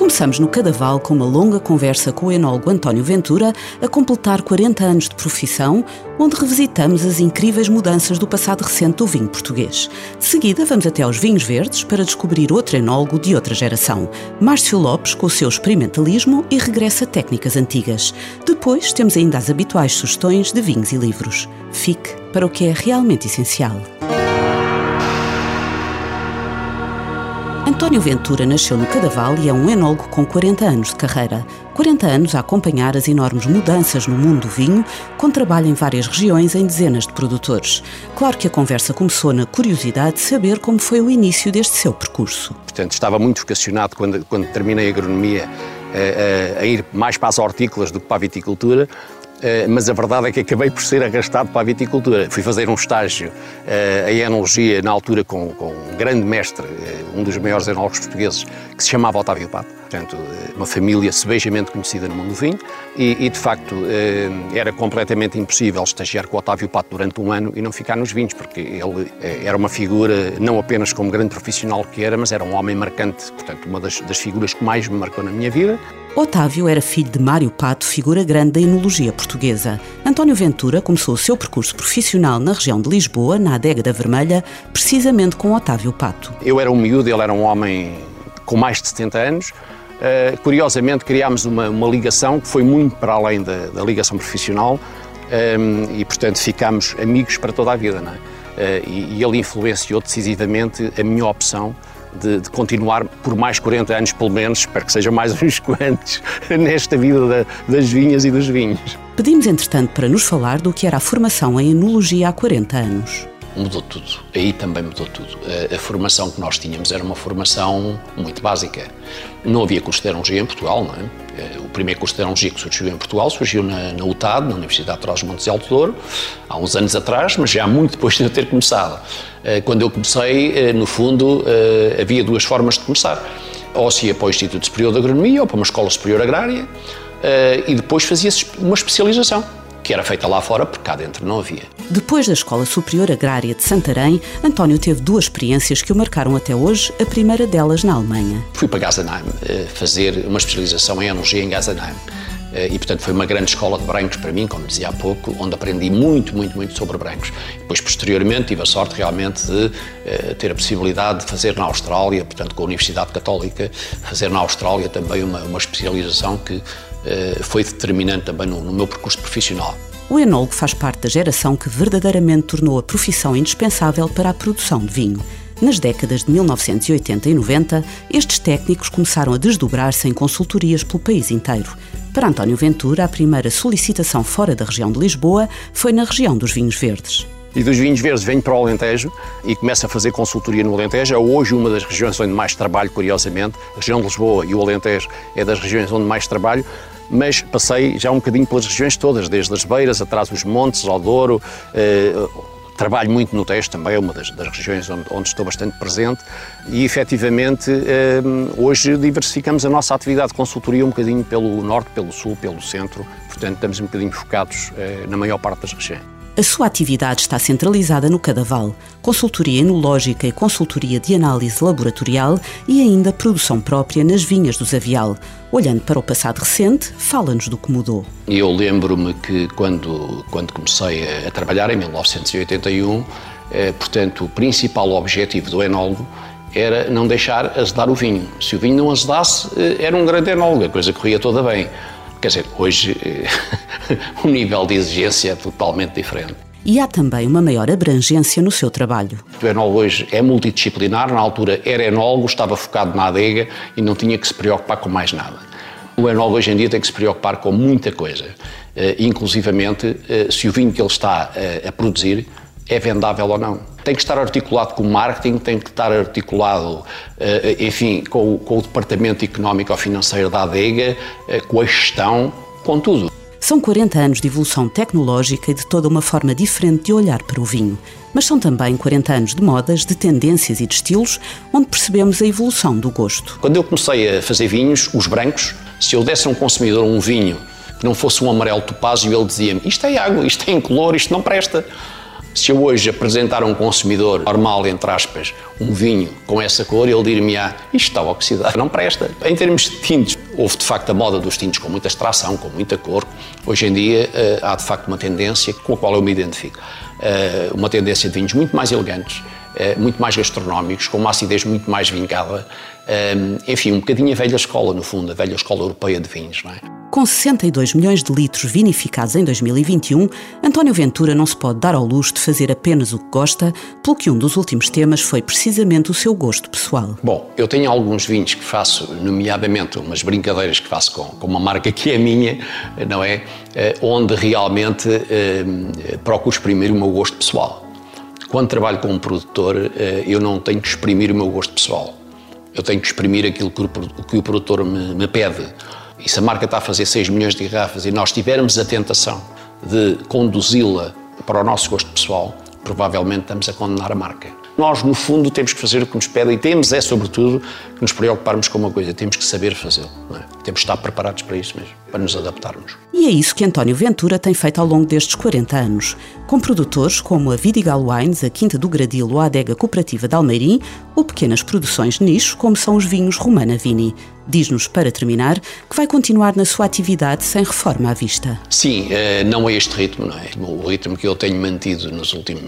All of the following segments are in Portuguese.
Começamos no Cadaval com uma longa conversa com o enólogo António Ventura, a completar 40 anos de profissão, onde revisitamos as incríveis mudanças do passado recente do vinho português. De seguida, vamos até aos vinhos verdes para descobrir outro enólogo de outra geração, Márcio Lopes, com o seu experimentalismo e regressa a técnicas antigas. Depois, temos ainda as habituais sugestões de vinhos e livros. Fique para o que é realmente essencial. António Ventura nasceu no Cadaval e é um enólogo com 40 anos de carreira. 40 anos a acompanhar as enormes mudanças no mundo do vinho, com trabalho em várias regiões em dezenas de produtores. Claro que a conversa começou na curiosidade de saber como foi o início deste seu percurso. Portanto, estava muito vocacionado quando, quando terminei a agronomia a, eh, a, a ir mais para as hortícolas do que para a viticultura eh, mas a verdade é que acabei por ser arrastado para a viticultura. Fui fazer um estágio eh, em enologia, na altura, com, com um grande mestre, eh, um dos maiores enólogos portugueses, que se chamava Otávio Pato. Portanto, uma família sebejamente conhecida no mundo do vinho e, e, de facto, era completamente impossível estagiar com o Otávio Pato durante um ano e não ficar nos vinhos, porque ele era uma figura, não apenas como grande profissional que era, mas era um homem marcante. Portanto, uma das, das figuras que mais me marcou na minha vida. Otávio era filho de Mário Pato, figura grande da enologia portuguesa. António Ventura começou o seu percurso profissional na região de Lisboa, na Adega da Vermelha, precisamente com Otávio Pato. Eu era um miúdo, ele era um homem com mais de 70 anos. Uh, curiosamente, criámos uma, uma, ligação que foi muito para além da, da ligação profissional um, ehm, e, portanto, ficámos amigos para toda a vida. Não é? Uh, e, e ele influenciou decisivamente a minha opção de, de, continuar por mais 40 anos, pelo menos, espero que sejam mais uns quantos, nesta vida da, das vinhas e dos vinhos. Pedimos, entretanto, para nos falar do que era a formação em enologia há 40 anos mudou tudo. Aí também mudou tudo. A, a, formação que nós tínhamos era uma formação muito básica. Não havia curso de enologia em Portugal, não é? Eh, o primeiro curso de enologia que surgiu em Portugal surgiu na, na UTAD, na Universidade de Trás-os-Montes de Alto Douro, há uns anos atrás, mas já muito depois de eu ter começado. Eh, quando eu comecei, eh, no fundo, havia duas formas de começar. Ou se ia para o Instituto Superior de Agronomia ou para uma Escola Superior Agrária e depois fazia-se uma especialização que era feita lá fora, porque cá dentro não havia. Depois da Escola Superior Agrária de Santarém, António teve duas experiências que o marcaram até hoje, a primeira delas na Alemanha. Fui para Gazenheim eh, fazer uma especialização em enologia em Gazenheim. Eh, e, portanto, foi uma grande escola de brancos para mim, como dizia há pouco, onde aprendi muito, muito, muito sobre brancos. Depois, posteriormente, tive a sorte realmente de eh, ter a possibilidade de fazer na Austrália, portanto, com a Universidade Católica, fazer na Austrália também uma, uma especialização que eh, foi determinante também no, no meu percurso profissional. O enólogo faz parte da geração que verdadeiramente tornou a profissão indispensável para a produção de vinho. Nas décadas de 1980 e 90, estes técnicos começaram a desdobrar-se em consultorias pelo país inteiro. Para António Ventura, a primeira solicitação fora da região de Lisboa foi na região dos vinhos verdes. E dos vinhos verdes venho para o Alentejo e começo a fazer consultoria no Alentejo. É hoje uma das regiões onde mais trabalho, curiosamente. A região de Lisboa e o Alentejo é das regiões onde mais trabalho, mas passei já um bocadinho pelas regiões todas, desde as Beiras, atrás dos Montes, ao Douro. Eh, trabalho muito no Tejo, também é uma das, das regiões onde, onde, estou bastante presente e efetivamente eh, hoje diversificamos a nossa atividade de consultoria um bocadinho pelo norte, pelo sul, pelo centro, portanto estamos um bocadinho focados eh, na maior parte das regiões. A sua atividade está centralizada no Cadaval, consultoria enológica e consultoria de análise laboratorial e ainda produção própria nas vinhas do Zavial. Olhando para o passado recente, fala-nos do que mudou. Eu lembro-me que quando, quando comecei a trabalhar, em 1981, eh, portanto, o principal objetivo do enólogo era não deixar azedar o vinho. Se o vinho não azedasse, eh, era um grande enólogo, a coisa corria toda bem. Quer dizer, hoje o nível de exigência é totalmente diferente. E há também uma maior abrangência no seu trabalho. O enólogo hoje é multidisciplinar, na altura era enólogo, estava focado na adega e não tinha que se preocupar com mais nada. O enólogo hoje em dia tem que se preocupar com muita coisa, uh, inclusivamente uh, se o vinho que ele está a produzir é vendável ou não. Tem que estar articulado com o marketing, tem que estar articulado, eh, enfim, com, com o departamento económico ou financeiro da adega, eh, com a gestão, com tudo. São 40 anos de evolução tecnológica e de toda uma forma diferente de olhar para o vinho. Mas são também 40 anos de modas, de tendências e de estilos, onde percebemos a evolução do gosto. Quando eu comecei a fazer vinhos, os brancos, se eu desse a um consumidor um vinho que não fosse um amarelo topázio, ele dizia-me: Isto é água, isto tem color, isto não presta. Se eu hoje apresentar a um consumidor normal, entre aspas, um vinho com essa cor, ele dir-me-á, isto está oxidado, não presta. Em termos de tintos, houve de facto a moda dos tintos com muita extração, com muita cor. Hoje em dia eh, há de facto uma tendência com a qual eu me identifico. Eh, uma tendência de vinhos muito mais elegantes, eh, muito mais gastronómicos, com uma acidez muito mais vincada. Enfim, um bocadinho a velha escola, no fundo, a velha escola europeia de vinhos, não é? Com 62 milhões de litros vinificados em 2021, António Ventura não se pode dar ao luxo de fazer apenas o que gosta, pelo que um dos últimos temas foi precisamente o seu gosto pessoal. Bom, eu tenho alguns vinhos que faço, nomeadamente umas brincadeiras que faço com, com uma marca que é minha, não é? Eh, onde realmente eh, procuro exprimir o meu gosto pessoal. Quando trabalho com um produtor, eh, eu não tenho que exprimir o meu gosto pessoal. Eu tenho que exprimir aquilo que o, que o produtor me, me pede e se a marca está a fazer 6 milhões de garrafas e nós tivermos a tentação de conduzi-la para o nosso gosto pessoal, provavelmente estamos a condenar a marca. Nós, no fundo, temos que fazer o que nos pedem e temos, é, sobretudo, que nos preocuparmos com uma coisa: temos que saber fazê-lo. É? Temos que estar preparados para isso mesmo, para nos adaptarmos. E é isso que António Ventura tem feito ao longo destes 40 anos, com produtores como a Vidigal Wines, a Quinta do Gradilo, a Adega Cooperativa de Almeirim ou pequenas produções de nicho, como são os vinhos Romana Vini. Diz-nos, para terminar, que vai continuar na sua atividade sem reforma à vista. Sim, eh, não é este ritmo, não é? O ritmo que eu tenho mantido nos últimos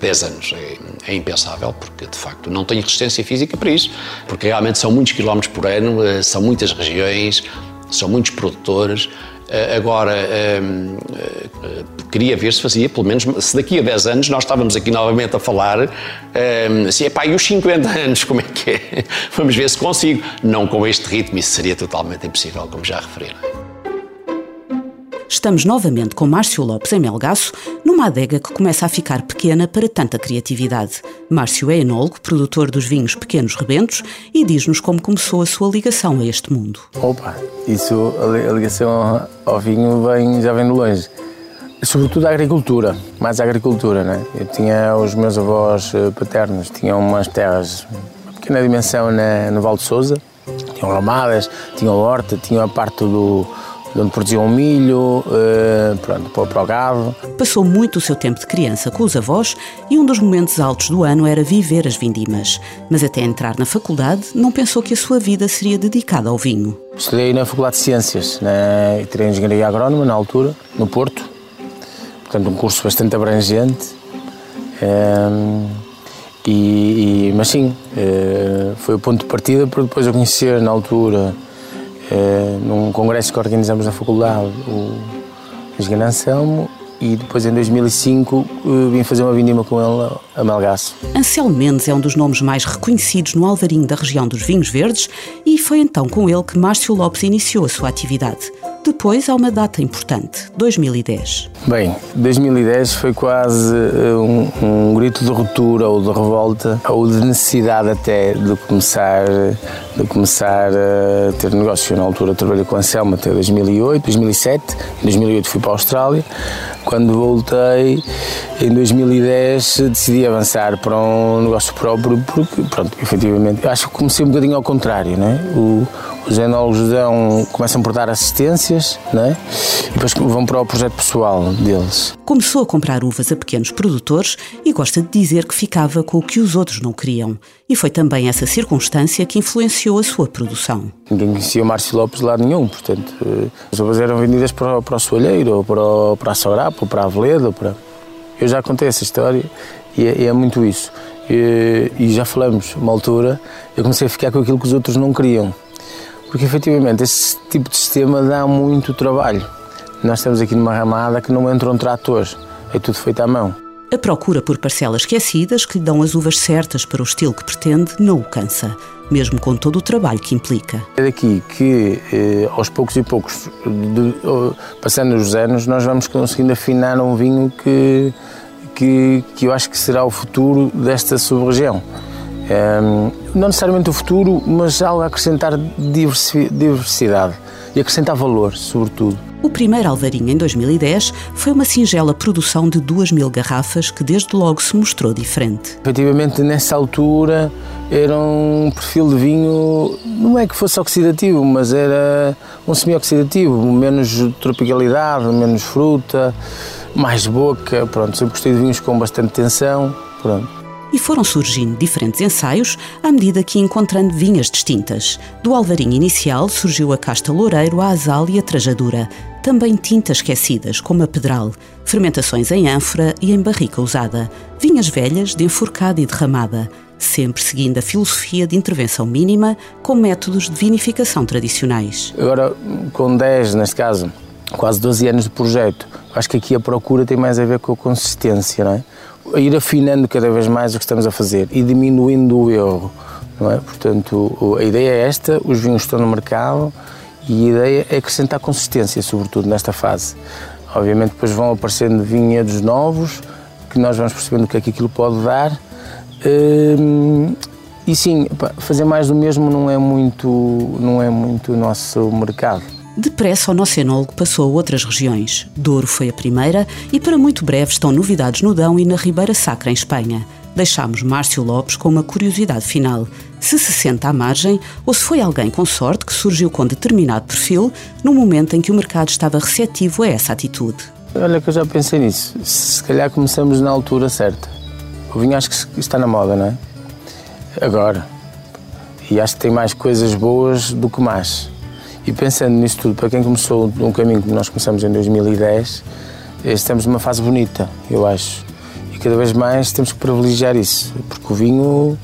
10 anos é, é impensável, porque de facto não tenho resistência física para isso, porque realmente são muitos quilómetros por ano, eh, são muitas regiões, são muitos produtores. Eh, agora, ehm, eh, queria ver se fazia, pelo menos, se daqui a 10 anos nós estávamos aqui novamente a falar, ehm, se é pá, e os 50 anos, como é que é? Vamos ver se consigo. Não com este ritmo, isso seria totalmente impossível, como já referi. Estamos novamente com Márcio Lopes em Melgaço, numa adega que começa a ficar pequena para tanta criatividade. Márcio é enólogo, produtor dos vinhos Pequenos Rebentos e diz-nos como começou a sua ligação a este mundo. Opa, isso, a ligação ao vinho vem, já vem de longe. Sobretudo a agricultura, mais a agricultura, né? Eu tinha os meus avós eh, paternos, tinham umas terras de pequena dimensão na, no Val de Souza, tinham ramadas, tinham horta, tinham a parte do onde produziam milho, uh, pronto, para o gado. Passou muito o seu tempo de criança com os avós e um dos momentos altos do ano era viver as vindimas. Mas até entrar na faculdade, não pensou que a sua vida seria dedicada ao vinho. Estudei na Faculdade de Ciências, na, tirei Engenharia Agrónoma na altura, no Porto. Portanto, um curso bastante abrangente. Ehm, e, e, mas sim, uh, foi o ponto de partida para depois eu conhecer na altura eh, num congresso que organizamos na faculdade, o Engenheiro Anselmo, e depois em 2005 eh, vim fazer uma vindima com ele a Melgaço. Anselmo Mendes é um dos nomes mais reconhecidos no Alvarinho da região dos vinhos verdes e foi então com ele que Márcio Lopes iniciou a sua atividade. Depois há uma data importante, 2010. Bem, 2010 foi quase eh, um, um, grito de ruptura ou de revolta, ou de necessidade até de começar, de começar a ter negócio. Na altura trabalhei com a Anselmo até 2008, 2007, em 2008 fui para a Austrália. Quando voltei, em 2010, decidi avançar para um negócio próprio, porque, pronto, efetivamente, acho que comecei um bocadinho ao contrário, não é? O, os enólogos dão, começam por dar assistências né? e depois vão para o projeto pessoal deles. Começou a comprar uvas a pequenos produtores e gosta de dizer que ficava com o que os outros não queriam. E foi também essa circunstância que influenciou a sua produção. Ninguém conhecia o Márcio Lopes de lado nenhum, portanto, eh, as uvas eram vendidas para, para o Soalheiro, ou para, o, para a Sorapo, ou para a Veleda. Para... Eu já contei essa história e é, é muito isso. E, e já falamos, uma altura, eu comecei a ficar com aquilo que os outros não queriam porque efetivamente esse tipo de sistema dá muito trabalho. Nós estamos aqui numa ramada que não entram tratores, é tudo feito à mão. A procura por parcelas esquecidas que lhe dão as uvas certas para o estilo que pretende não o cansa, mesmo com todo o trabalho que implica. É daqui que, eh, aos poucos e poucos, de, passando os anos, nós vamos conseguindo afinar um vinho que, que, que eu acho que será o futuro desta sub-região. Um, não necessariamente o futuro, mas algo a acrescentar diversidade e acrescentar valor, sobretudo. O primeiro Alvarinho, em 2010, foi uma singela produção de 2 mil garrafas que desde logo se mostrou diferente. Efetivamente, nessa altura, era um perfil de vinho, não é que fosse oxidativo, mas era um semi-oxidativo, menos tropicalidade, menos fruta, mais boca, pronto, sempre gostei de vinhos com bastante tensão, pronto e foram surgindo diferentes ensaios à medida que encontrando vinhas distintas. Do alvarinho inicial surgiu a casta loureiro, a azal e a trajadura. Também tintas esquecidas, como a pedral, fermentações em ânfora e em barrica usada, vinhas velhas de enforcada e derramada, sempre seguindo a filosofia de intervenção mínima com métodos de vinificação tradicionais. Agora, com 10, neste caso, quase 12 anos de projeto, acho que aqui a procura tem mais a ver com a consistência, não é? Ir afinando cada vez mais o que estamos a fazer e diminuindo o erro. É? Portanto, a ideia é esta, os vinhos estão no mercado e a ideia é acrescentar consistência, sobretudo nesta fase. Obviamente depois vão aparecendo vinhedos novos, que nós vamos percebendo o que é que aquilo pode dar. Hum, e sim, fazer mais do mesmo não é muito, não é muito o nosso mercado. Depressa, o nosso enólogo passou a outras regiões. Douro foi a primeira e, para muito breve, estão novidades no Dão e na Ribeira Sacra, em Espanha. Deixámos Márcio Lopes com uma curiosidade final. Se se senta à margem ou se foi alguém com sorte que surgiu com determinado perfil no momento em que o mercado estava receptivo a essa atitude. Olha que eu já pensei nisso. Se calhar começamos na altura certa. O vinho acho que está na moda, não é? Agora. E acho que tem mais coisas boas do que más. E pensando nisso tudo, para quem começou um caminho que nós começamos em 2010, estamos numa fase bonita, eu acho. E cada vez mais temos que privilegiar isso, porque o vinho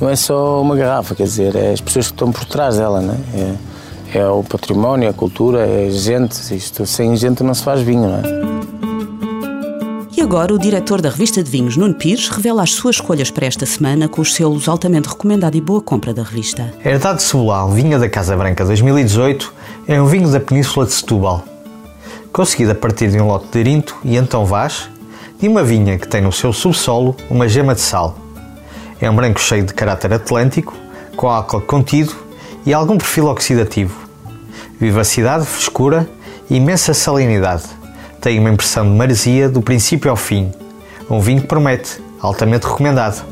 não é só uma garrafa, quer dizer, é as pessoas que estão por trás dela, não é? é, é o património, a cultura, é gente, isto, sem gente não se faz vinho, não é? Agora, o diretor da revista de vinhos, Nuno Pires, revela as suas escolhas para esta semana com os selos altamente recomendado e boa compra da revista. Herdade Cebolal, vinho da Casa Branca 2018, é um vinho da Península de Setúbal. Conseguido a partir de um lote de Arinto e Antão Vaz, de uma vinha que tem no seu subsolo uma gema de sal. É um branco cheio de caráter atlântico, com álcool contido e algum perfil oxidativo. Vivacidade, frescura e imensa salinidade tem uma impressão de maresia do princípio ao fim. Um vinho que promete, altamente recomendado.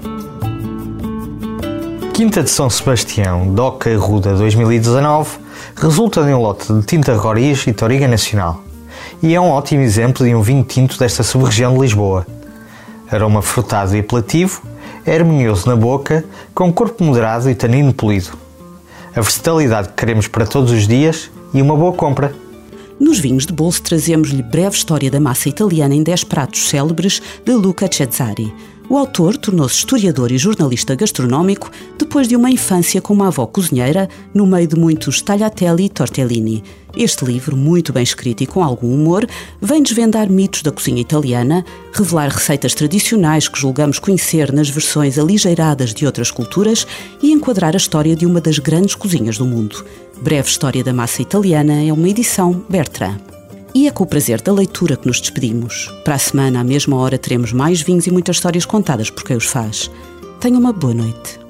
Quinta de São Sebastião, Doca Ruda 2019, resulta de um lote de tinta Roriz e Toriga Nacional e é um ótimo exemplo de um vinho tinto desta sub-região de Lisboa. Aroma frutado e apelativo, é harmonioso na boca, com corpo moderado e tanino polido. A versatilidade que queremos para todos os dias e uma boa compra. Nos vinhos de bolso trazemos-lhe breve história da massa italiana em 10 pratos célebres de Luca Cezzari. O autor tornou-se historiador e jornalista gastronómico depois de uma infância com uma avó cozinheira no meio de muitos tagliatelle e tortellini. Este livro, muito bem escrito e com algum humor, vem desvendar mitos da cozinha italiana, revelar receitas tradicionais que julgamos conhecer nas versões aligeiradas de outras culturas e enquadrar a história de uma das grandes cozinhas do mundo. Breve História da Massa Italiana é uma edição Bertrand. E é com o prazer da leitura que nos despedimos. Para a semana, à mesma hora, teremos mais vinhos e muitas histórias contadas por quem os faz. Tenha uma boa noite.